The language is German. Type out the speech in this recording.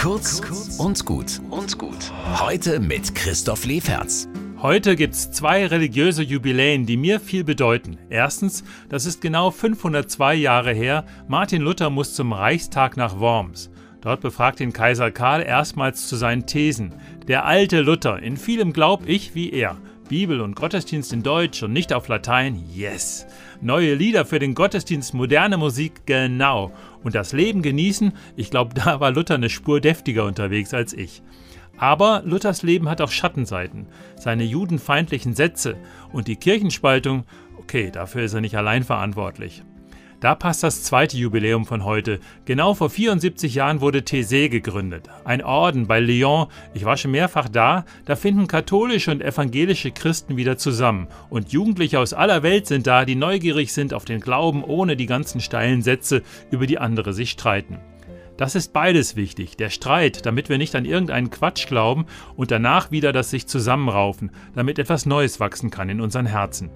Kurz und gut und gut. Heute mit Christoph Leferz. Heute gibt es zwei religiöse Jubiläen, die mir viel bedeuten. Erstens, das ist genau 502 Jahre her, Martin Luther muss zum Reichstag nach Worms. Dort befragt ihn Kaiser Karl erstmals zu seinen Thesen. Der alte Luther, in vielem glaub ich wie er. Bibel und Gottesdienst in Deutsch und nicht auf Latein, yes. Neue Lieder für den Gottesdienst, moderne Musik, genau. Und das Leben genießen, ich glaube, da war Luther eine Spur deftiger unterwegs als ich. Aber Luthers Leben hat auch Schattenseiten. Seine judenfeindlichen Sätze und die Kirchenspaltung, okay, dafür ist er nicht allein verantwortlich. Da passt das zweite Jubiläum von heute. Genau vor 74 Jahren wurde Thésée gegründet. Ein Orden bei Lyon. Ich war schon mehrfach da. Da finden katholische und evangelische Christen wieder zusammen. Und Jugendliche aus aller Welt sind da, die neugierig sind auf den Glauben, ohne die ganzen steilen Sätze, über die andere sich streiten. Das ist beides wichtig. Der Streit, damit wir nicht an irgendeinen Quatsch glauben und danach wieder das sich zusammenraufen, damit etwas Neues wachsen kann in unseren Herzen.